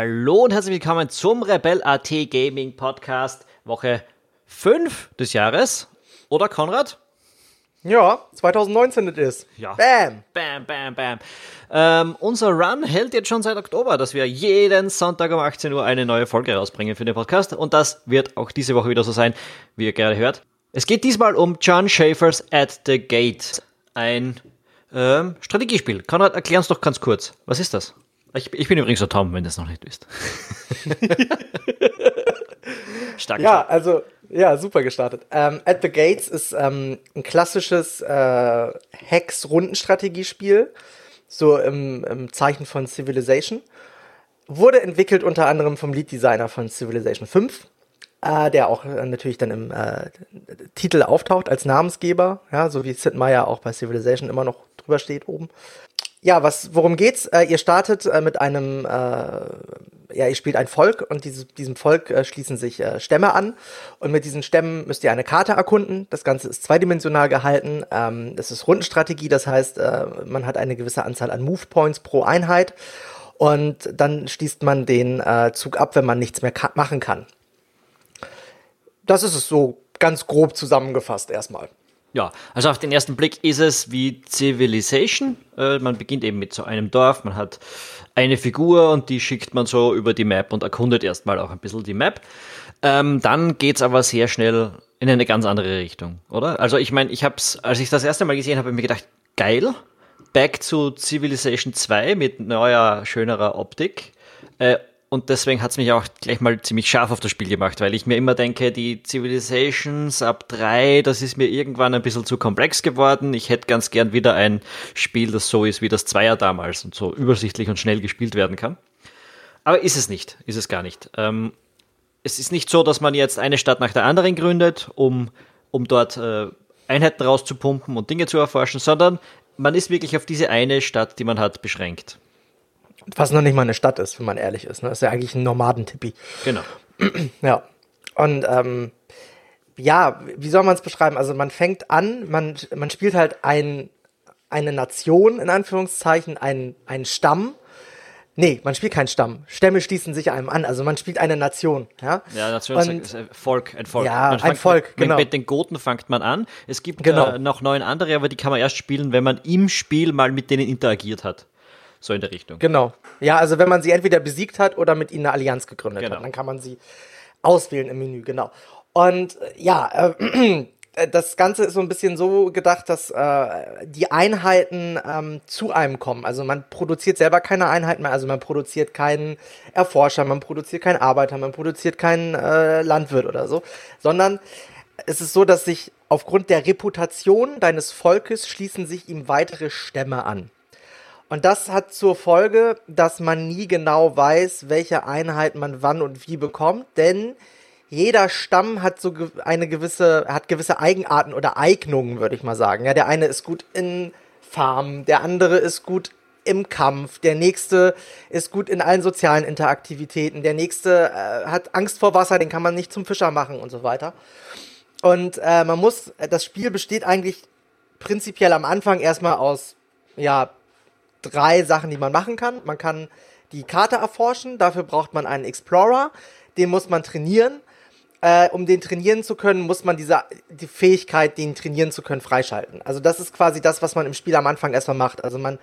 Hallo und herzlich willkommen zum Rebel AT Gaming Podcast Woche 5 des Jahres. Oder Konrad? Ja, 2019 it ist. Ja. Bam! Bam, bam, bam. Ähm, unser Run hält jetzt schon seit Oktober, dass wir jeden Sonntag um 18 Uhr eine neue Folge rausbringen für den Podcast. Und das wird auch diese Woche wieder so sein, wie ihr gerade hört. Es geht diesmal um John Schaefer's At the Gate. Ein ähm, Strategiespiel. Konrad, erklär uns doch ganz kurz. Was ist das? Ich, ich bin übrigens so Tom, wenn du es noch nicht wisst. Stark. Ja, also, ja, super gestartet. Ähm, At the Gates ist ähm, ein klassisches äh, Hex-Rundenstrategiespiel, so im, im Zeichen von Civilization. Wurde entwickelt unter anderem vom Lead-Designer von Civilization 5, äh, der auch äh, natürlich dann im äh, Titel auftaucht als Namensgeber, ja, so wie Sid Meier auch bei Civilization immer noch drüber steht oben. Ja, was, worum geht's? Äh, ihr startet äh, mit einem, äh, ja, ihr spielt ein Volk und diese, diesem Volk äh, schließen sich äh, Stämme an und mit diesen Stämmen müsst ihr eine Karte erkunden. Das Ganze ist zweidimensional gehalten. Ähm, das ist Rundenstrategie, das heißt, äh, man hat eine gewisse Anzahl an Move Points pro Einheit und dann schließt man den Zug ab, wenn man nichts mehr ka machen kann. Das ist es so ganz grob zusammengefasst erstmal. Ja, also auf den ersten Blick ist es wie Civilization. Äh, man beginnt eben mit so einem Dorf, man hat eine Figur und die schickt man so über die Map und erkundet erstmal auch ein bisschen die Map. Ähm, dann geht's aber sehr schnell in eine ganz andere Richtung, oder? Also ich meine, ich hab's, als ich das erste Mal gesehen habe, mir gedacht, geil, back to Civilization 2 mit neuer, schönerer Optik. Äh, und deswegen hat es mich auch gleich mal ziemlich scharf auf das Spiel gemacht, weil ich mir immer denke, die Civilizations ab drei, das ist mir irgendwann ein bisschen zu komplex geworden. Ich hätte ganz gern wieder ein Spiel, das so ist wie das Zweier damals und so übersichtlich und schnell gespielt werden kann. Aber ist es nicht, ist es gar nicht. Ähm, es ist nicht so, dass man jetzt eine Stadt nach der anderen gründet, um, um dort äh, Einheiten rauszupumpen und Dinge zu erforschen, sondern man ist wirklich auf diese eine Stadt, die man hat, beschränkt. Was noch nicht mal eine Stadt ist, wenn man ehrlich ist. Ne? Das ist ja eigentlich ein Nomadentippi. Genau. ja. Und ähm, ja, wie soll man es beschreiben? Also man fängt an, man, man spielt halt ein, eine Nation, in Anführungszeichen, einen, einen Stamm. Nee, man spielt keinen Stamm. Stämme schließen sich einem an. Also man spielt eine Nation. Ja, ja Nation und, ist ein Volk. Ein Volk. Ja, ein Volk, mit, genau. Mit den Goten fängt man an. Es gibt genau. äh, noch neun andere, aber die kann man erst spielen, wenn man im Spiel mal mit denen interagiert hat. So in der Richtung. Genau. Ja, also wenn man sie entweder besiegt hat oder mit ihnen eine Allianz gegründet Genau. hat, dann kann man sie auswählen im Menü, genau. Und äh, ja, äh, das Ganze ist so ein bisschen so gedacht, dass äh, die Einheiten ähm, zu einem kommen. Also man produziert selber keine Einheiten mehr, also man produziert keinen Erforscher, man produziert keinen Arbeiter, man produziert keinen äh, Landwirt oder so, sondern es ist so, dass sich aufgrund der Reputation deines Volkes schließen sich ihm weitere Stämme an. Und das hat zur Folge, dass man nie genau weiß, welche Einheit man wann und wie bekommt, denn jeder Stamm hat so eine gewisse, hat gewisse Eigenarten oder Eignungen, würde ich mal sagen. Ja, der eine ist gut in Farmen, der andere ist gut im Kampf, der nächste ist gut in allen sozialen Interaktivitäten, der nächste äh, hat Angst vor Wasser, den kann man nicht zum Fischer machen und so weiter. Und äh, man muss, das Spiel besteht eigentlich prinzipiell am Anfang erstmal aus, ja, drei Sachen, die man machen kann. Man kann die Karte erforschen, dafür braucht man einen Explorer, den muss man trainieren. Äh, um den trainieren zu können, muss man diese die Fähigkeit, den trainieren zu können, freischalten. Also das ist quasi das, was man im Spiel am Anfang erstmal macht. Also man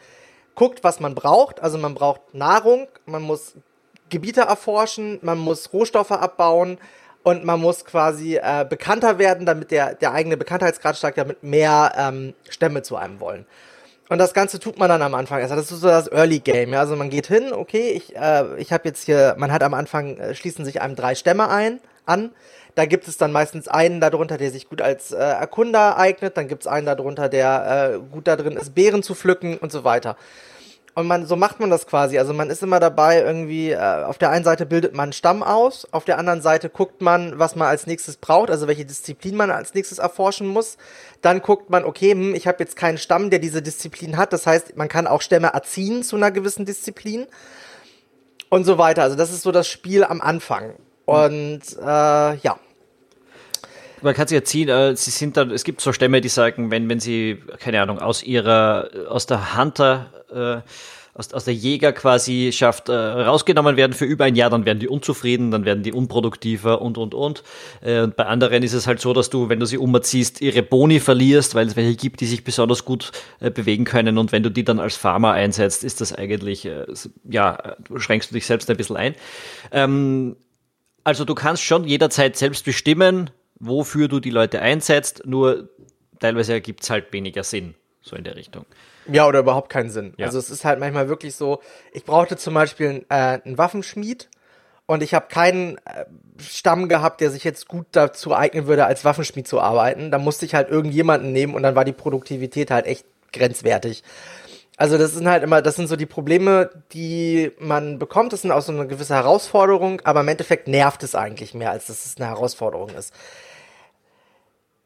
guckt, was man braucht. Also man braucht Nahrung, man muss Gebiete erforschen, man muss Rohstoffe abbauen und man muss quasi äh, bekannter werden, damit der, der eigene Bekanntheitsgrad steigt, damit mehr ähm, Stämme zu einem wollen. Und das Ganze tut man dann am Anfang. Also das ist so das Early Game. Ja? Also man geht hin, okay, ich, äh, ich habe jetzt hier, man hat am Anfang, äh, schließen sich einem drei Stämme ein, an. Da gibt es dann meistens einen darunter, der sich gut als äh, Erkunder eignet. Dann gibt es einen darunter, der äh, gut da drin ist, Beeren zu pflücken und so weiter. Und man, so macht man das quasi. Also man ist immer dabei, irgendwie, äh, auf der einen Seite bildet man einen Stamm aus, auf der anderen Seite guckt man, was man als nächstes braucht, also welche Disziplin man als nächstes erforschen muss. Dann guckt man, okay, hm, ich habe jetzt keinen Stamm, der diese Disziplin hat. Das heißt, man kann auch Stämme erziehen zu einer gewissen Disziplin. Und so weiter. Also das ist so das Spiel am Anfang. Und äh, ja, man kann sich erziehen, äh, sie sind dann, es gibt so Stämme, die sagen, wenn, wenn sie, keine Ahnung, aus ihrer, aus der Hunter, äh, aus, aus der Jäger quasi schafft, äh, rausgenommen werden für über ein Jahr, dann werden die unzufrieden, dann werden die unproduktiver und, und, und. Äh, und bei anderen ist es halt so, dass du, wenn du sie umerziehst, ihre Boni verlierst, weil es welche gibt, die sich besonders gut äh, bewegen können. Und wenn du die dann als Farmer einsetzt, ist das eigentlich, äh, ja, schränkst du dich selbst ein bisschen ein. Ähm, also du kannst schon jederzeit selbst bestimmen, wofür du die Leute einsetzt, nur teilweise ergibt es halt weniger Sinn, so in der Richtung. Ja, oder überhaupt keinen Sinn. Ja. Also es ist halt manchmal wirklich so, ich brauchte zum Beispiel äh, einen Waffenschmied und ich habe keinen äh, Stamm gehabt, der sich jetzt gut dazu eignen würde, als Waffenschmied zu arbeiten. Da musste ich halt irgendjemanden nehmen und dann war die Produktivität halt echt grenzwertig. Also das sind halt immer, das sind so die Probleme, die man bekommt. Das sind auch so eine gewisse Herausforderung, aber im Endeffekt nervt es eigentlich mehr, als dass es eine Herausforderung ist.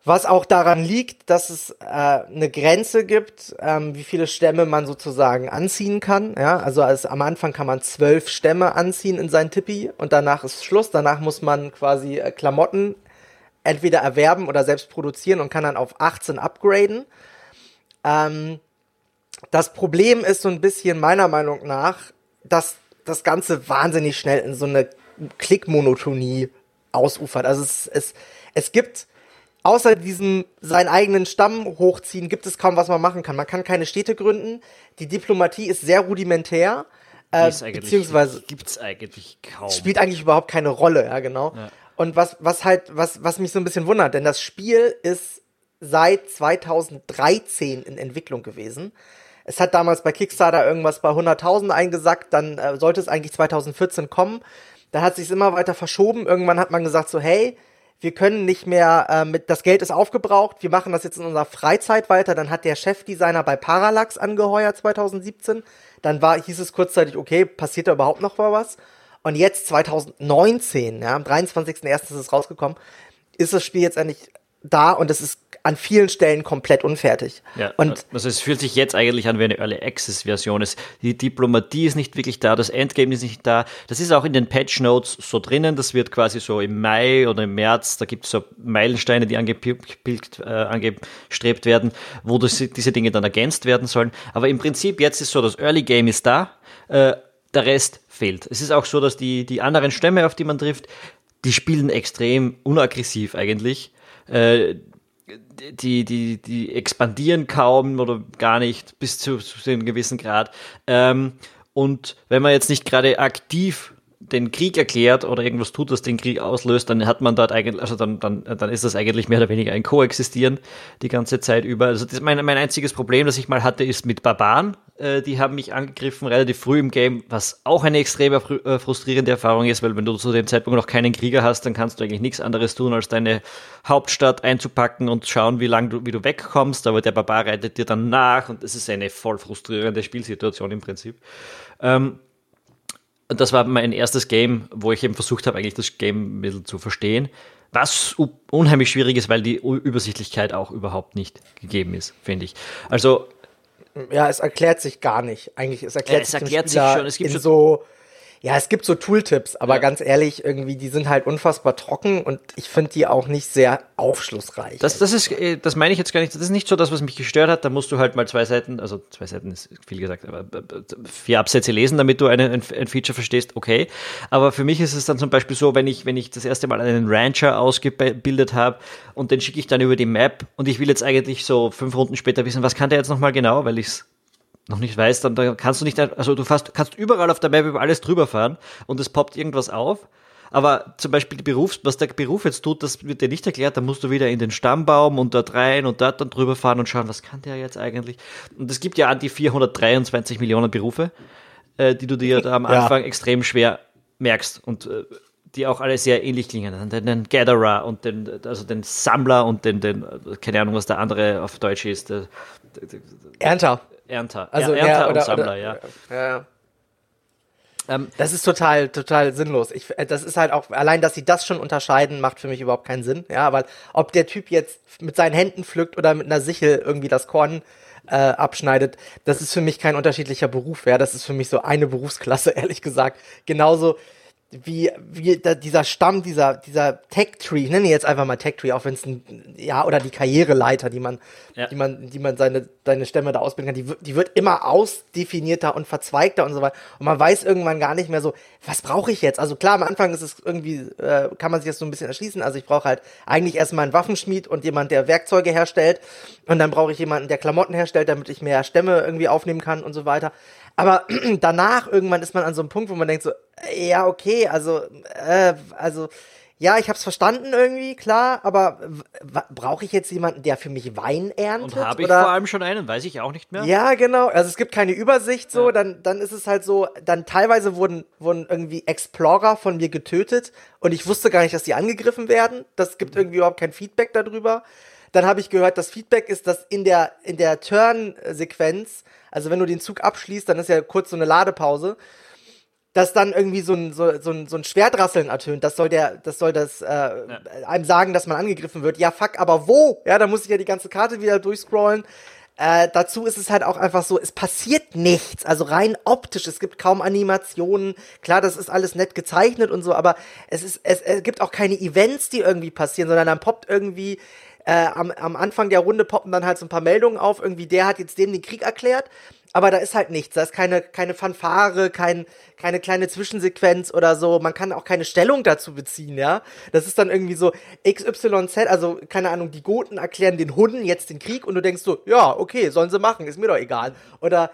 Was auch daran liegt, dass es äh, eine Grenze gibt, ähm, wie viele Stämme man sozusagen anziehen kann. Ja, also als, am Anfang kann man zwölf Stämme anziehen in sein Tippi und danach ist Schluss. Danach muss man quasi äh, Klamotten entweder erwerben oder selbst produzieren und kann dann auf 18 upgraden. Ähm, das Problem ist so ein bisschen meiner Meinung nach, dass das Ganze wahnsinnig schnell in so eine Klickmonotonie ausufert. Also es, es, es gibt außer diesem seinen eigenen Stamm hochziehen, gibt es kaum was man machen kann. Man kann keine Städte gründen. Die Diplomatie ist sehr rudimentär. Äh, beziehungsweise gibt's eigentlich kaum. Spielt eigentlich überhaupt keine Rolle, ja, genau. Ja. Und was, was halt, was, was mich so ein bisschen wundert, denn das Spiel ist seit 2013 in Entwicklung gewesen. Es hat damals bei Kickstarter irgendwas bei 100.000 eingesackt, dann äh, sollte es eigentlich 2014 kommen. Da hat sich immer weiter verschoben. Irgendwann hat man gesagt so, hey, wir können nicht mehr, äh, mit, das Geld ist aufgebraucht, wir machen das jetzt in unserer Freizeit weiter. Dann hat der Chefdesigner bei Parallax angeheuert 2017. Dann war, hieß es kurzzeitig, okay, passiert da überhaupt noch mal was? Und jetzt 2019, ja, am 23.01. ist es rausgekommen, ist das Spiel jetzt endlich da und es ist an vielen Stellen komplett unfertig. Ja, und also es fühlt sich jetzt eigentlich an wie eine Early Access Version. die Diplomatie ist nicht wirklich da, das Endgame ist nicht da. Das ist auch in den Patch Notes so drinnen. Das wird quasi so im Mai oder im März, da gibt es so Meilensteine, die angepilgt, äh, angestrebt werden, wo das, diese Dinge dann ergänzt werden sollen. Aber im Prinzip jetzt ist so, das Early Game ist da, äh, der Rest fehlt. Es ist auch so, dass die, die anderen Stämme, auf die man trifft, die spielen extrem unaggressiv eigentlich. Äh, die, die, die expandieren kaum oder gar nicht bis zu, zu einem gewissen Grad. Ähm, und wenn man jetzt nicht gerade aktiv den Krieg erklärt oder irgendwas tut, das den Krieg auslöst, dann hat man dort eigentlich, also dann, dann, dann ist das eigentlich mehr oder weniger ein Koexistieren die ganze Zeit über. Also mein, mein einziges Problem, das ich mal hatte, ist mit Barbaren. Äh, die haben mich angegriffen relativ früh im Game, was auch eine extrem äh, frustrierende Erfahrung ist, weil wenn du zu dem Zeitpunkt noch keinen Krieger hast, dann kannst du eigentlich nichts anderes tun, als deine Hauptstadt einzupacken und schauen, wie lange du, wie du wegkommst. Aber der Barbar reitet dir dann nach und das ist eine voll frustrierende Spielsituation im Prinzip. Ähm, das war mein erstes Game, wo ich eben versucht habe, eigentlich das Game ein bisschen zu verstehen. Was unheimlich schwierig ist, weil die Übersichtlichkeit auch überhaupt nicht gegeben ist, finde ich. Also. Ja, es erklärt sich gar nicht. Eigentlich, es erklärt, ja, es erklärt sich schon. Es gibt schon so ja, es gibt so Tooltips, aber ja. ganz ehrlich, irgendwie, die sind halt unfassbar trocken und ich finde die auch nicht sehr aufschlussreich. Das, das ist, äh, das meine ich jetzt gar nicht. Das ist nicht so das, was mich gestört hat. Da musst du halt mal zwei Seiten, also zwei Seiten ist viel gesagt, aber vier Absätze lesen, damit du eine, ein, ein Feature verstehst, okay. Aber für mich ist es dann zum Beispiel so, wenn ich, wenn ich das erste Mal einen Rancher ausgebildet habe und den schicke ich dann über die Map und ich will jetzt eigentlich so fünf Runden später wissen, was kann der jetzt nochmal genau, weil ich es noch nicht weißt, dann, dann kannst du nicht, also du fast, kannst überall auf der Map über alles drüber fahren und es poppt irgendwas auf. Aber zum Beispiel die Berufs, was der Beruf jetzt tut, das wird dir nicht erklärt. Da musst du wieder in den Stammbaum und dort rein und dort dann drüber fahren und schauen, was kann der jetzt eigentlich? Und es gibt ja an die 423 Millionen Berufe, äh, die du dir da am Anfang ja. extrem schwer merkst und äh, die auch alle sehr ähnlich klingen. Den, den Gatherer und den, also den Sammler und den, den, keine Ahnung, was der andere auf Deutsch ist. Der. Ernter. Also Ernter ja, oder, und Sammler, oder, ja. ja. Ähm, das ist total, total sinnlos. Ich, äh, das ist halt auch, allein, dass sie das schon unterscheiden, macht für mich überhaupt keinen Sinn. Ja, weil ob der Typ jetzt mit seinen Händen pflückt oder mit einer Sichel irgendwie das Korn äh, abschneidet, das ist für mich kein unterschiedlicher Beruf. Ja, das ist für mich so eine Berufsklasse, ehrlich gesagt. Genauso wie, wie da, dieser Stamm, dieser, dieser Tech-Tree, ich nenne jetzt einfach mal Tech-Tree, auch wenn es ein, ja, oder die Karriereleiter, die man, ja. die man, die man seine, seine Stämme da ausbilden kann, die, die wird immer ausdefinierter und verzweigter und so weiter. Und man weiß irgendwann gar nicht mehr so, was brauche ich jetzt? Also klar, am Anfang ist es irgendwie, äh, kann man sich das so ein bisschen erschließen. Also ich brauche halt eigentlich erstmal einen Waffenschmied und jemand, der Werkzeuge herstellt. Und dann brauche ich jemanden, der Klamotten herstellt, damit ich mehr Stämme irgendwie aufnehmen kann und so weiter. Aber danach irgendwann ist man an so einem Punkt, wo man denkt so, ja, okay, also, äh, also, ja, ich hab's verstanden irgendwie, klar, aber brauche ich jetzt jemanden, der für mich Wein erntet? Und habe ich oder? vor allem schon einen, weiß ich auch nicht mehr. Ja, genau. Also es gibt keine Übersicht so, ja. dann, dann ist es halt so, dann teilweise wurden, wurden irgendwie Explorer von mir getötet und ich wusste gar nicht, dass die angegriffen werden. Das gibt mhm. irgendwie überhaupt kein Feedback darüber. Dann habe ich gehört, das Feedback ist, dass in der, in der Turn-Sequenz, also wenn du den Zug abschließt, dann ist ja kurz so eine Ladepause, dass dann irgendwie so ein, so, so ein, so ein Schwertrasseln ertönt. Das soll der, das soll das äh, ja. einem sagen, dass man angegriffen wird. Ja, fuck, aber wo? Ja, da muss ich ja die ganze Karte wieder durchscrollen. Äh, dazu ist es halt auch einfach so, es passiert nichts, also rein optisch, es gibt kaum Animationen, klar, das ist alles nett gezeichnet und so, aber es ist, es, es gibt auch keine Events, die irgendwie passieren, sondern dann poppt irgendwie äh, am, am Anfang der Runde poppen dann halt so ein paar Meldungen auf, irgendwie der hat jetzt dem den Krieg erklärt, aber da ist halt nichts, da ist keine, keine Fanfare, kein, keine kleine Zwischensequenz oder so, man kann auch keine Stellung dazu beziehen, ja. Das ist dann irgendwie so XYZ, also keine Ahnung, die Goten erklären den Hunden jetzt den Krieg und du denkst so, ja, okay, sollen sie machen, ist mir doch egal. Oder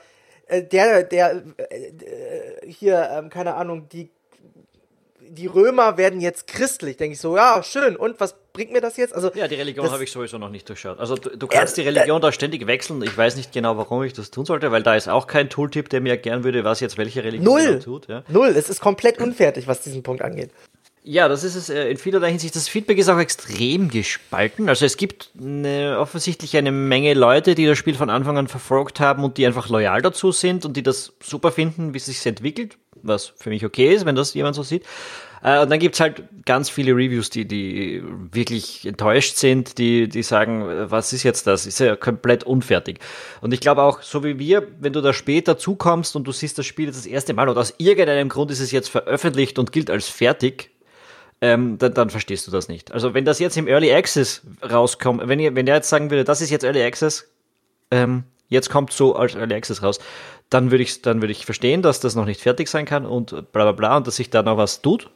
äh, der, der, äh, hier, ähm, keine Ahnung, die die Römer werden jetzt christlich. Denke ich so, ja, schön. Und was bringt mir das jetzt? Also, ja, die Religion habe ich sowieso noch nicht durchschaut. Also du, du kannst äh, die Religion äh, da ständig wechseln. Ich weiß nicht genau, warum ich das tun sollte, weil da ist auch kein Tooltip, der mir erklären würde, was jetzt welche Religion Null. tut. Ja. Null. Es ist komplett unfertig, was diesen Punkt angeht. Ja, das ist es äh, in vielerlei Hinsicht. Das Feedback ist auch extrem gespalten. Also es gibt eine, offensichtlich eine Menge Leute, die das Spiel von Anfang an verfolgt haben und die einfach loyal dazu sind und die das super finden, wie es sich entwickelt, was für mich okay ist, wenn das jemand so sieht. Äh, und dann gibt's halt ganz viele Reviews, die, die wirklich enttäuscht sind, die, die sagen, was ist jetzt das? Ist ja komplett unfertig. Und ich glaube auch, so wie wir, wenn du da später zukommst und du siehst das Spiel jetzt das erste Mal und aus irgendeinem Grund ist es jetzt veröffentlicht und gilt als fertig, ähm, dann, dann verstehst du das nicht. Also wenn das jetzt im Early Access rauskommt, wenn, ihr, wenn der jetzt sagen würde, das ist jetzt Early Access, ähm, jetzt kommt so als Early Access raus, dann würde ich, dann würde ich verstehen, dass das noch nicht fertig sein kann und bla bla bla und dass sich da noch was tut.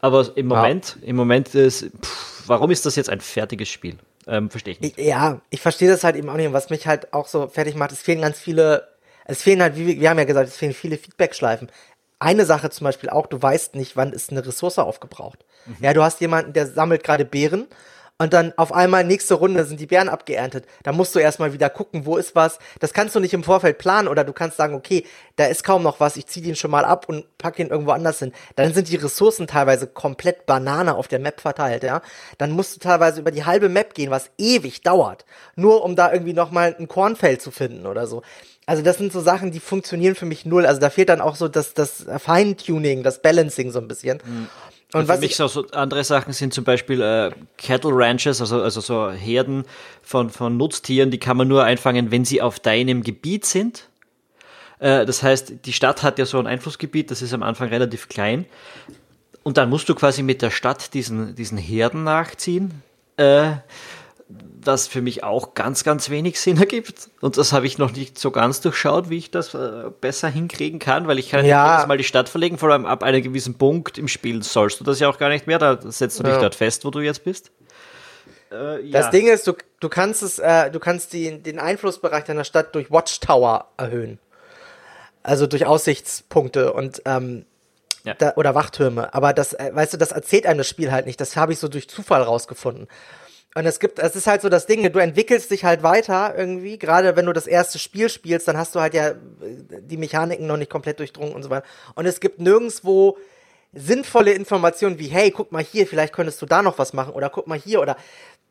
Aber im Moment, ja. im Moment ist, pff, warum ist das jetzt ein fertiges Spiel? Ähm, verstehe ich nicht. Ja, ich verstehe das halt eben auch nicht. Und was mich halt auch so fertig macht, es fehlen ganz viele, es fehlen halt, wie wir haben ja gesagt, es fehlen viele Feedback-Schleifen. Eine Sache zum Beispiel auch, du weißt nicht, wann ist eine Ressource aufgebraucht. Mhm. Ja, du hast jemanden, der sammelt gerade Beeren und dann auf einmal nächste Runde sind die Bären abgeerntet. Da musst du erstmal wieder gucken, wo ist was. Das kannst du nicht im Vorfeld planen oder du kannst sagen, okay, da ist kaum noch was, ich ziehe den schon mal ab und packe ihn irgendwo anders hin. Dann sind die Ressourcen teilweise komplett Banane auf der Map verteilt, ja. Dann musst du teilweise über die halbe Map gehen, was ewig dauert, nur um da irgendwie nochmal ein Kornfeld zu finden oder so. Also das sind so Sachen, die funktionieren für mich null. Also da fehlt dann auch so das, das Feintuning, das Balancing so ein bisschen. Mhm. Und, was für mich so, so andere Sachen sind zum Beispiel äh, Cattle Ranches, also, also so Herden von, von Nutztieren, die kann man nur einfangen, wenn sie auf deinem Gebiet sind. Äh, das heißt, die Stadt hat ja so ein Einflussgebiet, das ist am Anfang relativ klein. Und dann musst du quasi mit der Stadt diesen, diesen Herden nachziehen. Äh, was für mich auch ganz, ganz wenig Sinn ergibt. Und das habe ich noch nicht so ganz durchschaut, wie ich das äh, besser hinkriegen kann, weil ich kann ja. jedes Mal die Stadt verlegen, vor allem ab einem gewissen Punkt im Spiel sollst du das ja auch gar nicht mehr, da setzt du dich ja. dort fest, wo du jetzt bist. Äh, ja. Das Ding ist, du, du kannst es, äh, du kannst die, den Einflussbereich deiner Stadt durch Watchtower erhöhen. Also durch Aussichtspunkte und ähm, ja. da, oder Wachtürme. Aber das, äh, weißt du, das erzählt einem das Spiel halt nicht. Das habe ich so durch Zufall rausgefunden. Und es gibt, es ist halt so das Ding, du entwickelst dich halt weiter irgendwie, gerade wenn du das erste Spiel spielst, dann hast du halt ja äh, die Mechaniken noch nicht komplett durchdrungen und so weiter. Und es gibt nirgendwo sinnvolle Informationen wie, hey, guck mal hier, vielleicht könntest du da noch was machen oder guck mal hier oder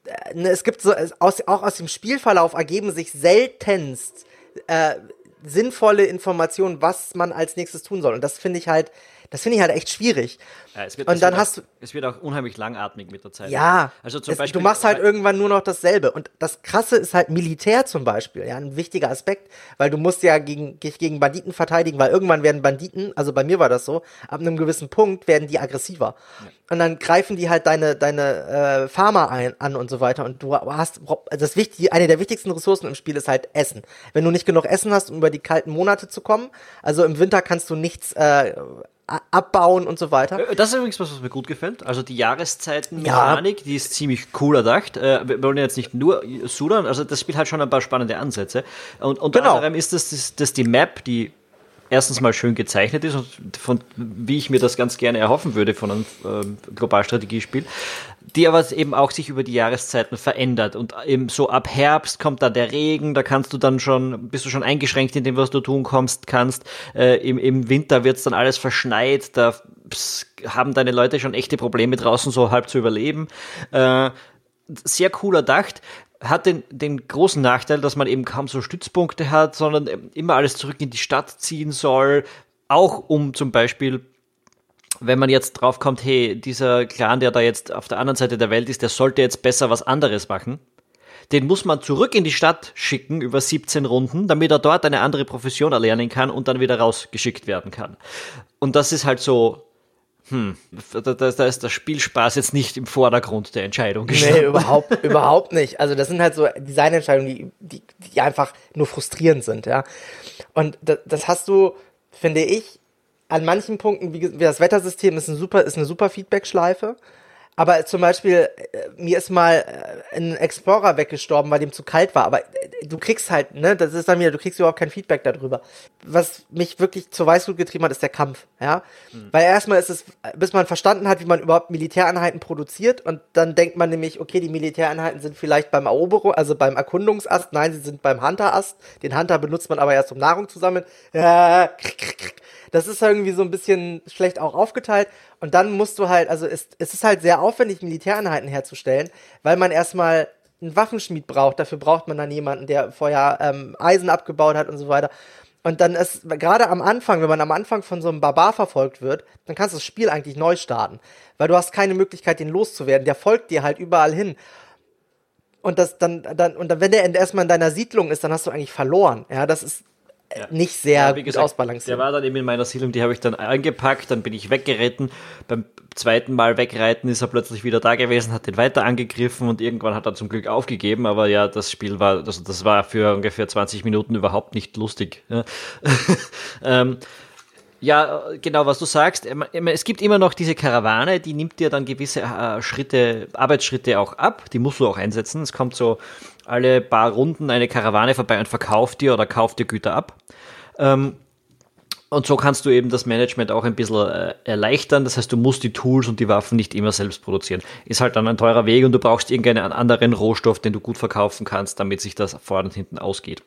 äh, ne, es gibt so, aus, auch aus dem Spielverlauf ergeben sich seltenst äh, sinnvolle Informationen, was man als nächstes tun soll. Und das finde ich halt, Das finde ich halt echt schwierig. Ja, es wird, Und es dann wird hast auch, Es wird auch unheimlich langatmig mit der Zeit. Ja, Also zum es, Beispiel, du machst halt irgendwann nur noch dasselbe. Und das Krasse ist halt Militär zum Beispiel, ja, ein wichtiger Aspekt, weil du musst ja gegen, gegen Banditen verteidigen, weil irgendwann werden Banditen, also bei mir war das so, ab einem gewissen Punkt werden die aggressiver. Und dann greifen die halt deine, deine äh, Farmer ein, an und so weiter. Und du hast, also das wichtige, eine der wichtigsten Ressourcen im Spiel ist halt Essen. Wenn du nicht genug Essen hast, um über die kalten Monate zu kommen, also im Winter kannst du nichts äh, abbauen und so weiter. Äh, Das ist übrigens was, was mir gut gefällt. Also die Jahreszeiten Ja. Die ist ziemlich cool erdacht. Äh, Wir wollen jetzt nicht nur sudern, also das Spiel hat schon ein paar spannende Ansätze. Und unter Genau. anderem ist das, das, dass die Map, die erstens mal schön gezeichnet ist und von wie ich mir das ganz gerne erhoffen würde von einem ähm, Globalstrategiespiel, die aber eben auch sich über die Jahreszeiten verändert und eben so ab Herbst kommt dann der Regen, da kannst du dann schon, bist du schon eingeschränkt in dem, was du tun kommst, kannst. Äh, im, Im Winter wird's dann alles verschneit, da pss, haben deine Leute schon echte Probleme draußen so halb zu überleben. Äh, sehr cool erdacht. Hat den, den großen Nachteil, dass man eben kaum so Stützpunkte hat, sondern immer alles zurück in die Stadt ziehen soll. Auch um zum Beispiel, wenn man jetzt drauf kommt, hey, dieser Clan, der da jetzt auf der anderen Seite der Welt ist, der sollte jetzt besser was anderes machen. Den muss man zurück in die Stadt schicken über 17 Runden, damit er dort eine andere Profession erlernen kann und dann wieder rausgeschickt werden kann. Und das ist halt so, hm, da, da, da ist der Spielspaß jetzt nicht im Vordergrund der Entscheidung Nee, gestanden. überhaupt, überhaupt nicht. Also das sind halt so Designentscheidungen, die, die, die einfach nur frustrierend sind, ja. Und das, das hast du, finde ich, an manchen Punkten, wie, wie das Wettersystem ist, ein super, ist eine super Feedback-Schleife. Aber zum Beispiel, äh, mir ist mal äh, ein Explorer weggestorben, weil dem zu kalt war. Aber äh, du kriegst halt, ne, das ist dann wieder, du kriegst überhaupt kein Feedback darüber. Was mich wirklich zur Weißglut getrieben hat, ist der Kampf, ja. Weil erstmal ist es, bis man verstanden hat, wie man überhaupt Militäreinheiten produziert und dann denkt man nämlich, okay, die Militäreinheiten sind vielleicht beim Eroberung, also beim Erkundungsast, nein, sie sind beim Hunter-Ast. Den Hunter benutzt man aber erst, um Nahrung zu sammeln. Ja, krick, krick, krick. Das ist irgendwie so ein bisschen schlecht auch aufgeteilt. Und dann musst du halt, also es, es ist halt sehr aufwendig, Militäreinheiten herzustellen, weil man erstmal einen Waffenschmied braucht. Dafür braucht man dann jemanden, der vorher ähm, Eisen abgebaut hat und so weiter. Und dann ist, gerade am Anfang, wenn man am Anfang von so einem Barbar verfolgt wird, dann kannst du das Spiel eigentlich neu starten. Weil du hast keine Möglichkeit, den loszuwerden. Der folgt dir halt überall hin. Und das dann, dann, und dann, wenn der erstmal in deiner Siedlung ist, dann hast du eigentlich verloren. Ja, das ist äh, nicht sehr Ja, gesagt, ausbalanciert. Der war dann eben in meiner Siedlung, die habe ich dann eingepackt, dann bin ich weggeritten. Beim zweiten Mal wegreiten ist er plötzlich wieder da gewesen, hat den weiter angegriffen und irgendwann hat er zum Glück aufgegeben. Aber ja, das Spiel war, das, das war für ungefähr 20 Minuten überhaupt nicht lustig. Ja. ähm, ja, genau, was du sagst. Ähm, Es gibt immer noch diese Karawane, die nimmt dir dann gewisse äh, Schritte, Arbeitsschritte auch ab. Die musst du auch einsetzen. Es kommt so alle paar Runden eine Karawane vorbei und verkauft dir oder kauft dir Güter ab. Ähm, und so kannst du eben das Management auch ein bisschen äh, erleichtern. Das heißt, du musst die Tools und die Waffen nicht immer selbst produzieren. Ist halt dann ein teurer Weg und du brauchst irgendeinen anderen Rohstoff, den du gut verkaufen kannst, damit sich das vorne und hinten ausgeht.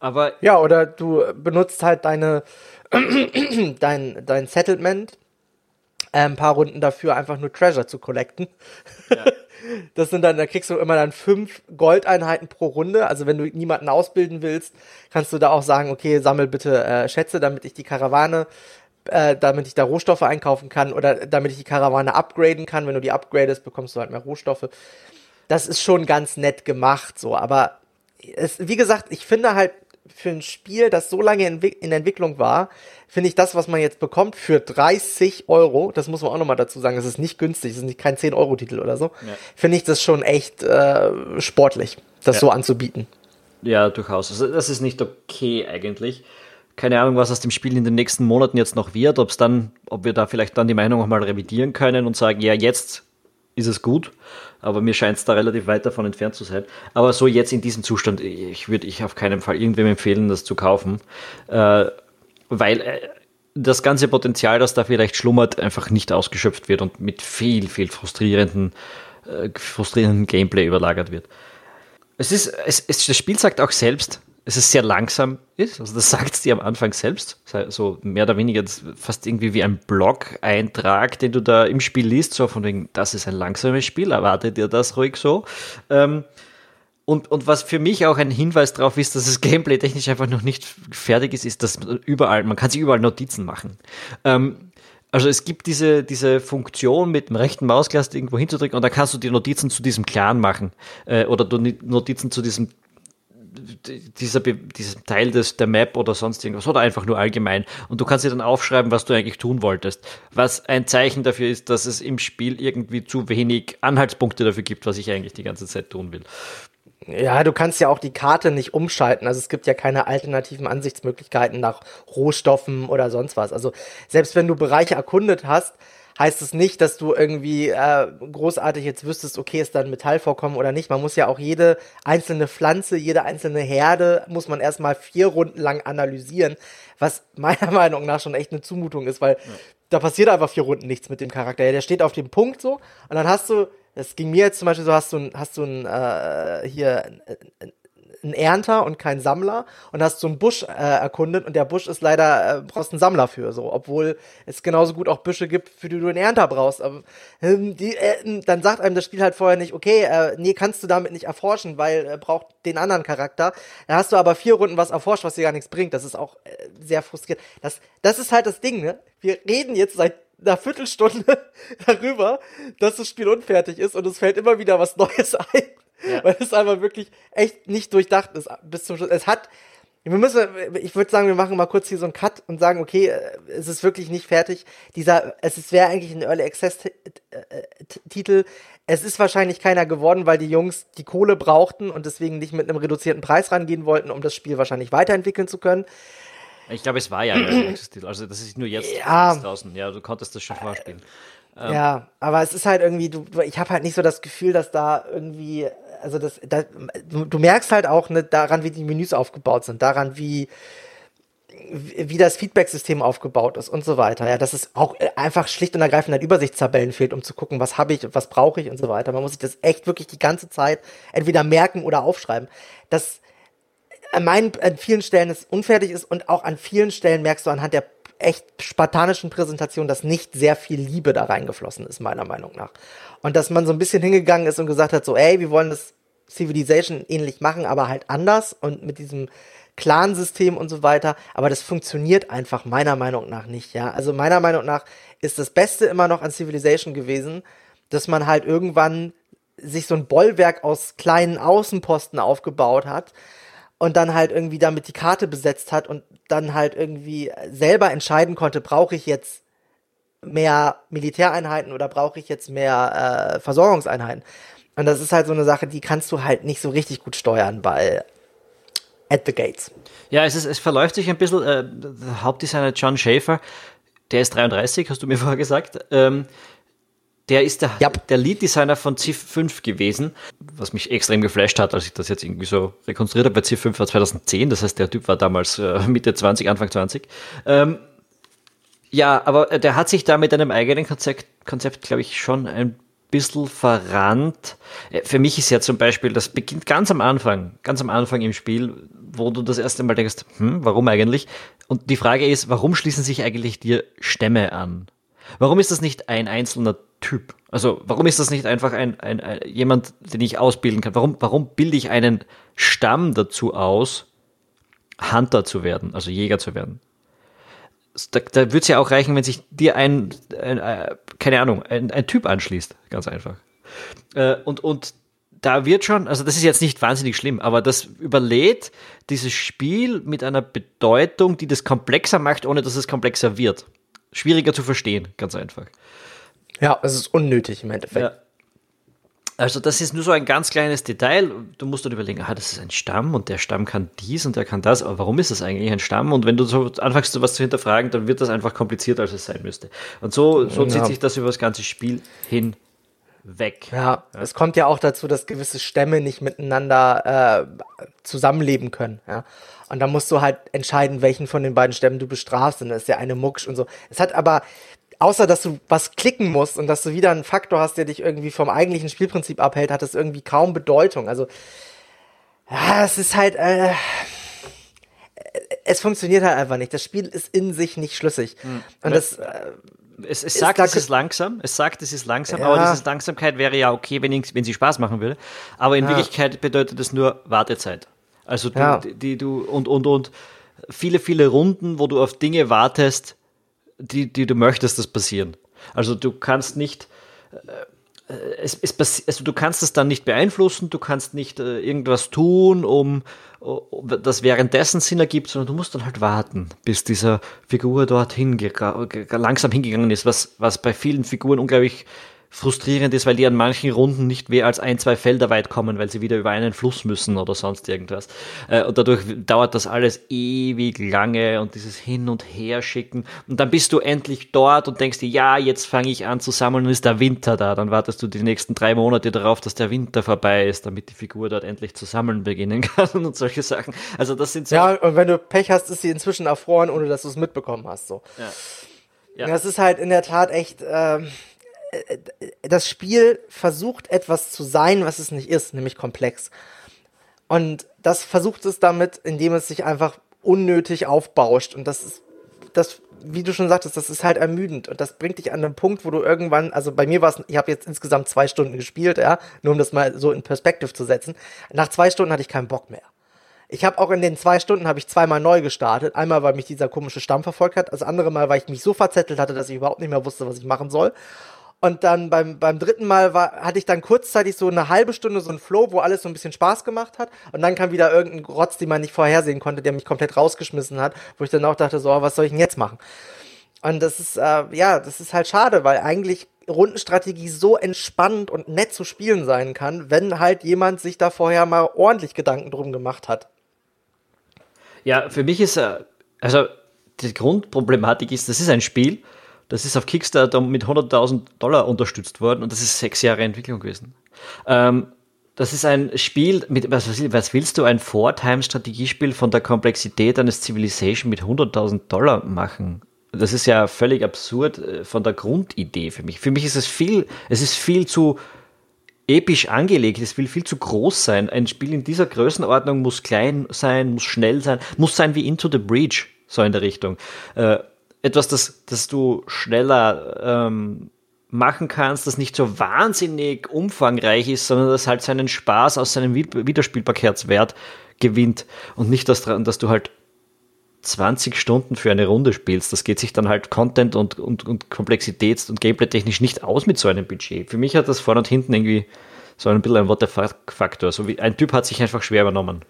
Aber Ja, oder du benutzt halt deine dein, dein Settlement äh, ein paar Runden dafür, einfach nur Treasure zu collecten. Das sind dann, da kriegst du immer dann fünf Goldeinheiten pro Runde. Also wenn du niemanden ausbilden willst, kannst du da auch sagen, okay, sammel bitte äh, Schätze, damit ich die Karawane, äh, damit ich da Rohstoffe einkaufen kann oder damit ich die Karawane upgraden kann. Wenn du die upgradest, bekommst du halt mehr Rohstoffe. Das ist schon ganz nett gemacht, so, aber es, wie gesagt, ich finde halt für ein Spiel, das so lange in, in Entwicklung war, finde ich das, was man jetzt bekommt, für 30 Euro, das muss man auch nochmal dazu sagen, es ist nicht günstig, es ist nicht kein 10-Euro-Titel oder so, Ja. finde ich das schon echt äh, sportlich, das Ja. so anzubieten. Ja, durchaus. Also das ist nicht okay eigentlich. Keine Ahnung, was aus dem Spiel in den nächsten Monaten jetzt noch wird, ob es dann, ob wir da vielleicht dann die Meinung nochmal revidieren können und sagen, ja, jetzt ist es gut, aber mir scheint es da relativ weit davon entfernt zu sein. Aber so jetzt in diesem Zustand, ich würde ich auf keinen Fall irgendwem empfehlen, das zu kaufen, äh, weil äh, das ganze Potenzial, das da vielleicht schlummert, einfach nicht ausgeschöpft wird und mit viel, viel frustrierenden, äh, frustrierenden Gameplay überlagert wird. Es ist, es, es, das Spiel sagt auch selbst, es sehr langsam ist. Also das sagt es dir am Anfang selbst. So mehr oder weniger ist fast irgendwie wie ein Blog-Eintrag, den du da im Spiel liest, so von wegen, das ist ein langsames Spiel, erwartet dir das ruhig so. Ähm, und, und was für mich auch ein Hinweis darauf ist, dass das Gameplay technisch einfach noch nicht fertig ist, ist, dass überall, man kann sich überall Notizen machen. Ähm, Also es gibt diese, diese Funktion mit dem rechten Mauskleist irgendwo hinzudrücken und da kannst du die Notizen zu diesem Clan machen. Äh, oder Notizen zu diesem dieser, diesem Teil des, der Map oder sonst irgendwas oder einfach nur allgemein. Und du kannst dir dann aufschreiben, was du eigentlich tun wolltest. Was ein Zeichen dafür ist, dass es im Spiel irgendwie zu wenig Anhaltspunkte dafür gibt, was ich eigentlich die ganze Zeit tun will. Ja, du kannst ja auch die Karte nicht umschalten. Also es gibt ja keine alternativen Ansichtsmöglichkeiten nach Rohstoffen oder sonst was. Also selbst wenn du Bereiche erkundet hast, heißt es nicht, dass du irgendwie äh, großartig jetzt wüsstest, okay, ist da ein Metallvorkommen oder nicht. Man muss ja auch jede einzelne Pflanze, jede einzelne Herde, muss man erstmal vier Runden lang analysieren, was meiner Meinung nach schon echt eine Zumutung ist, weil ja. da passiert einfach vier Runden nichts mit dem Charakter. Der steht auf dem Punkt so und dann hast du, das ging mir jetzt zum Beispiel so, hast du, hast du ein, äh, hier ein, Ernter und kein Sammler und hast so einen Busch äh, erkundet und der Busch ist leider, äh, brauchst einen Sammler für, so, obwohl es genauso gut auch Büsche gibt, für die du einen Ernter brauchst. Aber, ähm, die, äh, dann sagt einem das Spiel halt vorher nicht, okay, äh, nee, kannst du damit nicht erforschen, weil äh, braucht den anderen Charakter. Dann hast du aber vier Runden was erforscht, was dir gar nichts bringt. Das ist auch äh, sehr frustrierend. Das, das ist halt das Ding, ne? Wir reden jetzt seit einer Viertelstunde darüber, dass das Spiel unfertig ist und es fällt immer wieder was Neues ein. Ja. Weil es einfach wirklich echt nicht durchdacht ist bis zum Schluss. Es hat, wir müssen, ich würde sagen, wir machen mal kurz hier so einen Cut und sagen, okay, äh, es ist wirklich nicht fertig. Dieser, es wäre eigentlich ein Early Access Titel. Es ist wahrscheinlich keiner geworden, weil die Jungs die Kohle brauchten und deswegen nicht mit einem reduzierten Preis rangehen wollten, um das Spiel wahrscheinlich weiterentwickeln zu können. Ich glaube, es war ja ein Early Access Titel. Also das ist nur jetzt ja. draußen. Ja, du konntest das schon vorspielen. Ähm. Ja, aber es ist halt irgendwie, du, ich habe halt nicht so das Gefühl, dass da irgendwie also das, da, du, merkst halt auch ne, daran, wie die Menüs aufgebaut sind, daran, wie, wie das Feedback-System aufgebaut ist und so weiter. Ja, dass es auch einfach schlicht und ergreifend an Übersichtstabellen fehlt, um zu gucken, was habe ich, was brauche ich und so weiter. Man muss sich das echt wirklich die ganze Zeit entweder merken oder aufschreiben. Das an, meinen, an vielen Stellen es unfertig ist und auch an vielen Stellen merkst du anhand der echt spartanischen Präsentation, dass nicht sehr viel Liebe da reingeflossen ist, meiner Meinung nach. Und dass man so ein bisschen hingegangen ist und gesagt hat, so, ey, wir wollen das Civilization ähnlich machen, aber halt anders und mit diesem Clan-System und so weiter. Aber das funktioniert einfach meiner Meinung nach nicht, ja. Also meiner Meinung nach ist das Beste immer noch an Civilization gewesen, dass man halt irgendwann sich so ein Bollwerk aus kleinen Außenposten aufgebaut hat und dann halt irgendwie damit die Karte besetzt hat und dann halt irgendwie selber entscheiden konnte, brauche ich jetzt mehr Militäreinheiten oder brauche ich jetzt mehr äh, Versorgungseinheiten? Und das ist halt so eine Sache, die kannst du halt nicht so richtig gut steuern bei At the Gates. Ja, es, ist, es verläuft sich ein bisschen. Äh, Hauptdesigner John Schaefer, der ist 33, hast du mir vorher gesagt. Ähm, der ist der, yep. der Lead-Designer von Civ 5 gewesen, was mich extrem geflasht hat, als ich das jetzt irgendwie so rekonstruiert habe. Bei Civ 5 war 2010, das heißt, der Typ war damals äh, Mitte 20, Anfang 20. Ähm, ja, aber der hat sich da mit einem eigenen Konzept, Konzept glaube ich, schon ein bisschen verrannt. Äh, für mich ist ja zum Beispiel, das beginnt ganz am Anfang, ganz am Anfang im Spiel, wo du das erste Mal denkst, hm, warum eigentlich? Und die Frage ist, warum schließen sich eigentlich dir Stämme an? Warum ist das nicht ein einzelner Typ? Also, warum ist das nicht einfach ein, ein, ein jemand, den ich ausbilden kann? Warum, warum bilde ich einen Stamm dazu aus, Hunter zu werden, also Jäger zu werden? da, da würde es ja auch reichen, wenn sich dir ein, ein, äh, keine Ahnung, ein, ein, Typ anschließt. Ganz einfach. Äh, und, und da wird schon, also das ist jetzt nicht wahnsinnig schlimm, aber das überlädt dieses Spiel mit einer Bedeutung, die das komplexer macht, ohne dass es komplexer wird. Schwieriger zu verstehen, ganz einfach. Ja, es ist unnötig im Endeffekt. Ja. Also das ist nur so ein ganz kleines Detail. Du musst dann überlegen, ah, das ist ein Stamm und der Stamm kann dies und der kann das, aber warum ist das eigentlich ein Stamm? Und wenn du so anfängst, sowas zu hinterfragen, dann wird das einfach komplizierter, als es sein müsste. Und so, so ja. zieht sich das über das ganze Spiel hin weg. Ja, ja, es kommt ja auch dazu, dass gewisse Stämme nicht miteinander äh, zusammenleben können. Ja? Und da musst du halt entscheiden, welchen von den beiden Stämmen du bestrafst. Und das ist ja eine Mucksch und so. Es hat aber außer dass du was klicken musst und dass du wieder einen Faktor hast, der dich irgendwie vom eigentlichen Spielprinzip abhält, hat es irgendwie kaum Bedeutung. Also, ja, es ist halt, äh, es funktioniert halt einfach nicht. Das Spiel ist in sich nicht schlüssig. Hm. Und das, äh, es, es sagt, es ist langsam, es sagt, es ist langsam, ja. aber diese Langsamkeit wäre ja okay, wenn, wenn sie Spaß machen würde. Aber in ja. Wirklichkeit bedeutet es nur Wartezeit. Also du, ja. die, die, du und, und, und viele, viele Runden, wo du auf Dinge wartest, die, die du möchtest, das passieren. Also du kannst nicht, äh, es, es also du kannst es dann nicht beeinflussen, du kannst nicht äh, irgendwas tun, um, um das währenddessen Sinn ergibt, sondern du musst dann halt warten, bis dieser Figur dorthin langsam hingegangen ist, was, was bei vielen Figuren unglaublich frustrierend ist, weil die an manchen Runden nicht mehr als ein, zwei Felder weit kommen, weil sie wieder über einen Fluss müssen oder sonst irgendwas. Äh, und dadurch dauert das alles ewig lange und dieses Hin und Her schicken. Und dann bist du endlich dort und denkst dir, ja, jetzt fange ich an zu sammeln und ist der Winter da. Dann wartest du die nächsten drei Monate darauf, dass der Winter vorbei ist, damit die Figur dort endlich zu sammeln beginnen kann und solche Sachen. Also das sind so. Ja, und wenn du Pech hast, ist sie inzwischen erfroren, ohne dass du es mitbekommen hast. So. Ja. Ja. Das ist halt in der Tat echt. Ähm äh, das Spiel versucht etwas zu sein, was es nicht ist, nämlich komplex. Und das versucht es damit, indem es sich einfach unnötig aufbauscht. Und das ist, das, wie du schon sagtest, das ist halt ermüdend. Und das bringt dich an einen Punkt, wo du irgendwann, also bei mir war es, ich habe jetzt insgesamt zwei Stunden gespielt, ja, nur um das mal so in Perspektive zu setzen. Nach zwei Stunden hatte ich keinen Bock mehr. Ich habe auch in den zwei Stunden habe ich zweimal neu gestartet. Einmal, weil mich dieser komische Stamm verfolgt hat, das andere Mal, weil ich mich so verzettelt hatte, dass ich überhaupt nicht mehr wusste, was ich machen soll. Und dann beim, beim dritten Mal war, hatte ich dann kurzzeitig so eine halbe Stunde so ein Flow, wo alles so ein bisschen Spaß gemacht hat. Und dann kam wieder irgendein Rotz, den man nicht vorhersehen konnte, der mich komplett rausgeschmissen hat, wo ich dann auch dachte, so, was soll ich denn jetzt machen? Und das ist, äh, ja, das ist halt schade, weil eigentlich Rundenstrategie so entspannt und nett zu spielen sein kann, wenn halt jemand sich da vorher mal ordentlich Gedanken drum gemacht hat. Ja, für mich ist, äh, also die Grundproblematik ist, das ist ein Spiel, das ist auf Kickstarter mit 100.000 Dollar unterstützt worden und das ist sechs Jahre Entwicklung gewesen. Ähm, das ist ein Spiel mit, was, willst du, ein Four-Time-Strategiespiel von der Komplexität eines Civilization mit 100.000 Dollar machen? Das ist ja völlig absurd äh, von der Grundidee für mich. Für mich ist es viel, es ist viel zu episch angelegt, es will viel zu groß sein. Ein Spiel in dieser Größenordnung muss klein sein, muss schnell sein, muss sein wie Into the Breach, so in der Richtung. Äh, etwas, das, das du schneller ähm, machen kannst, das nicht so wahnsinnig umfangreich ist, sondern das halt seinen Spaß aus seinem Wiederspielbarkeitswert gewinnt und nicht das dran, dass du halt 20 Stunden für eine Runde spielst. Das geht sich dann halt Content und, und, und Komplexitäts- und Gameplay-technisch nicht aus mit so einem Budget. Für mich hat das vorne und hinten irgendwie so ein bisschen ein What the Fuck-Faktor. So wie ein Typ hat sich einfach schwer übernommen.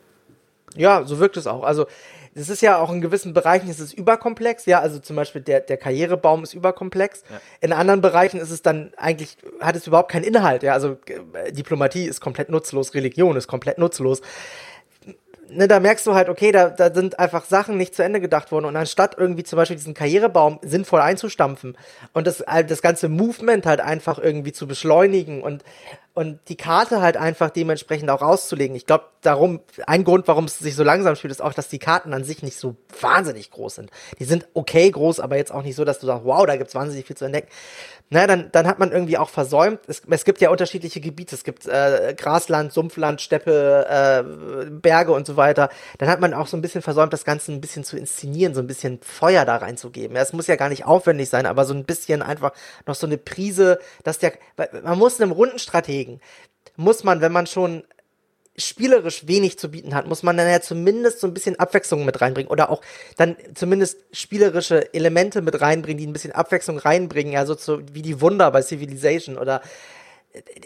Ja, so wirkt es auch. Also das ist ja auch in gewissen Bereichen ist es überkomplex, ja, also zum Beispiel der, der Karrierebaum ist überkomplex. Ja. In anderen Bereichen ist es dann eigentlich, hat es überhaupt keinen Inhalt, ja, also äh, Diplomatie ist komplett nutzlos, Religion ist komplett nutzlos. Ne, da merkst du halt, okay, da, da sind einfach Sachen nicht zu Ende gedacht worden. Und anstatt irgendwie zum Beispiel diesen Karrierebaum sinnvoll einzustampfen und das, das ganze Movement halt einfach irgendwie zu beschleunigen und und die Karte halt einfach dementsprechend auch auszulegen. Ich glaube, darum, ein Grund, warum es sich so langsam spielt, ist auch, dass die Karten an sich nicht so wahnsinnig groß sind. Die sind okay groß, aber jetzt auch nicht so, dass du sagst, wow, da gibt's wahnsinnig viel zu entdecken. Na, dann, dann hat man irgendwie auch versäumt. Es, es gibt ja unterschiedliche Gebiete. Es gibt äh, Grasland, Sumpfland, Steppe, äh, Berge und so weiter. Dann hat man auch so ein bisschen versäumt, das Ganze ein bisschen zu inszenieren, so ein bisschen Feuer da reinzugeben. Ja, es muss ja gar nicht aufwendig sein, aber so ein bisschen einfach noch so eine Prise, dass der, man muss einem Rundenstrategen deswegen muss man, wenn man schon spielerisch wenig zu bieten hat, muss man dann ja zumindest so ein bisschen Abwechslung mit reinbringen oder auch dann zumindest spielerische Elemente mit reinbringen, die ein bisschen Abwechslung reinbringen, also so wie die Wunder bei Civilization oder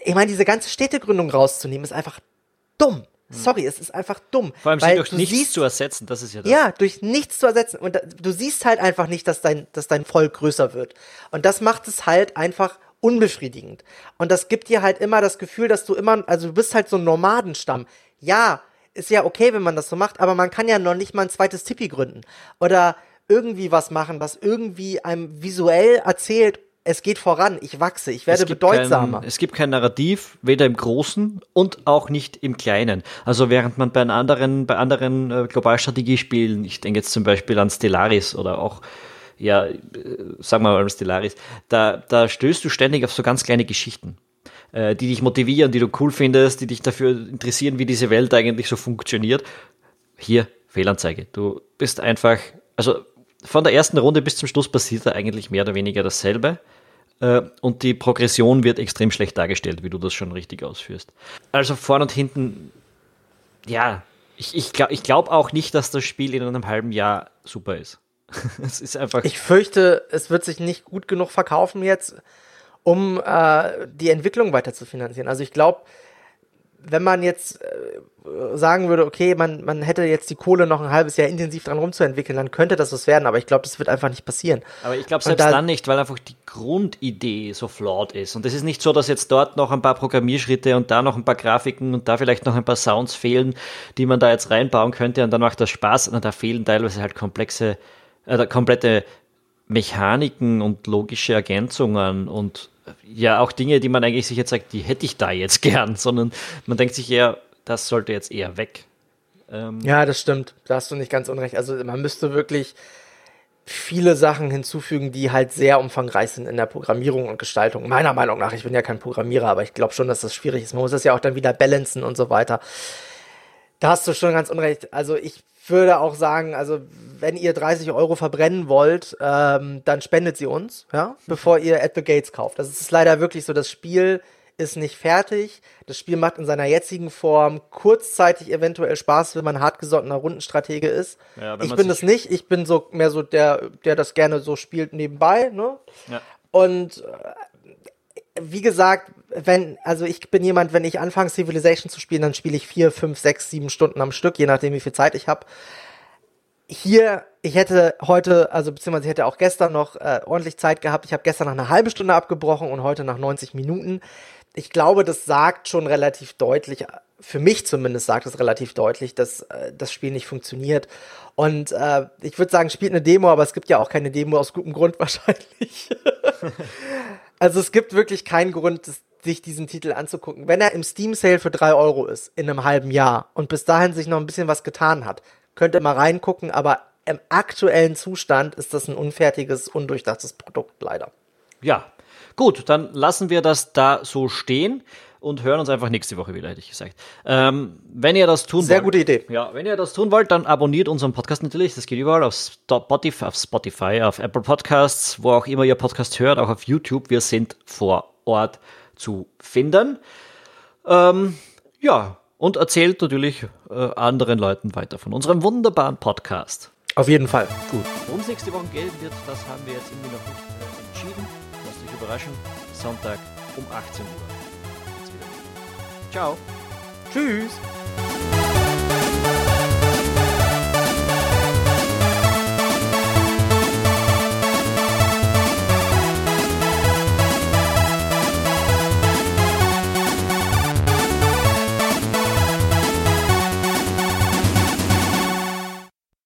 ich meine, diese ganze Städtegründung rauszunehmen, ist einfach dumm. Hm. Sorry, es ist einfach dumm. Vor allem sie durch nichts siehst, zu ersetzen, das ist ja das. Ja, durch nichts zu ersetzen. Und du siehst halt einfach nicht, dass dein, dass dein Volk größer wird. Und das macht es halt einfach unbefriedigend. Und das gibt dir halt immer das Gefühl, dass du immer, also du bist halt so ein Nomadenstamm. Ja, ist ja okay, wenn man das so macht, aber man kann ja noch nicht mal ein zweites Tippi gründen. Oder irgendwie was machen, was irgendwie einem visuell erzählt, es geht voran, ich wachse, ich werde es bedeutsamer. Kein, es gibt kein Narrativ, weder im Großen und auch nicht im Kleinen. Also während man bei anderen, bei anderen äh, Globalstrategiespielen, ich denke jetzt zum Beispiel an Stellaris oder auch ja, äh, sagen wir mal Stellaris, da, da stößt du ständig auf so ganz kleine Geschichten, äh, die dich motivieren, die du cool findest, die dich dafür interessieren, wie diese Welt eigentlich so funktioniert. Hier, Fehlanzeige. Du bist einfach, also von der ersten Runde bis zum Schluss passiert da eigentlich mehr oder weniger dasselbe. Äh, und die Progression wird extrem schlecht dargestellt, wie du das schon richtig ausführst. Also vorne und hinten, ja, ich, ich glaube ich glaub auch nicht, dass das Spiel in einem halben Jahr super ist. es ist einfach. Ich fürchte, es wird sich nicht gut genug verkaufen jetzt, um äh, die Entwicklung weiter zu finanzieren. Also ich glaube, wenn man jetzt äh, sagen würde, okay, man, man hätte jetzt die Kohle noch ein halbes Jahr intensiv dran rumzuentwickeln, dann könnte das was werden, aber ich glaube, das wird einfach nicht passieren. Aber ich glaube selbst da, dann nicht, weil einfach die Grundidee so flawed ist. Und es ist nicht so, dass jetzt dort noch ein paar Programmierschritte und da noch ein paar Grafiken und da vielleicht noch ein paar Sounds fehlen, die man da jetzt reinbauen könnte und dann macht das Spaß. Und da fehlen teilweise halt komplexe, äh, komplette Mechaniken und logische Ergänzungen und ja auch Dinge, die man eigentlich sich jetzt sagt, die hätte ich da jetzt gern, sondern man denkt sich eher, das sollte jetzt eher weg. Ähm ja, das stimmt. Da hast du nicht ganz unrecht. Also man müsste wirklich viele Sachen hinzufügen, die halt sehr umfangreich sind in der Programmierung und Gestaltung. Meiner Meinung nach, ich bin ja kein Programmierer, aber ich glaube schon, dass das schwierig ist. Man muss das ja auch dann wieder balancen und so weiter. Da hast du schon ganz unrecht. Also ich würde auch sagen, also wenn ihr 30 Euro verbrennen wollt, ähm, dann spendet sie uns, ja, bevor ihr At the Gates kauft. Das ist leider wirklich so, das Spiel ist nicht fertig. Das Spiel macht in seiner jetzigen Form kurzzeitig eventuell Spaß, wenn man hartgesottener Rundenstratege ist. Ja, ich bin das nicht. Ich bin so mehr so der, der das gerne so spielt nebenbei. Ne? Ja. Und äh, wie gesagt, wenn, also ich bin jemand, wenn ich anfange Civilization zu spielen, dann spiele ich vier, fünf, sechs, sieben Stunden am Stück, je nachdem, wie viel Zeit ich habe. Hier, ich hätte heute, also beziehungsweise ich hätte auch gestern noch äh, ordentlich Zeit gehabt. Ich habe gestern nach einer halben Stunde abgebrochen und heute nach 90 Minuten. Ich glaube, das sagt schon relativ deutlich, für mich zumindest sagt es relativ deutlich, dass äh, das Spiel nicht funktioniert. Und äh, ich würde sagen, spielt eine Demo, aber es gibt ja auch keine Demo aus gutem Grund wahrscheinlich. also es gibt wirklich keinen Grund, das sich diesen Titel anzugucken. Wenn er im Steam Sale für drei Euro ist, in einem halben Jahr und bis dahin sich noch ein bisschen was getan hat, könnt ihr mal reingucken, aber im aktuellen Zustand ist das ein unfertiges, undurchdachtes Produkt, leider. Ja, gut, dann lassen wir das da so stehen und hören uns einfach nächste Woche wieder, hätte ich gesagt. Ähm, wenn ihr das tun Sehr wollt. gute Idee. Ja, wenn ihr das tun wollt, dann abonniert unseren Podcast natürlich. Das geht überall auf Spotify, auf Spotify, auf Apple Podcasts, wo auch immer ihr Podcast hört, auch auf YouTube. Wir sind vor Ort zu finden. Ähm, ja, und erzählt natürlich äh, anderen Leuten weiter von unserem wunderbaren Podcast. Auf jeden Fall. Gut. Worum es nächste Woche gehen wird, das haben wir jetzt irgendwie noch nicht äh, entschieden. Lasst euch überraschen. Sonntag um 18 Uhr. Ciao. Tschüss.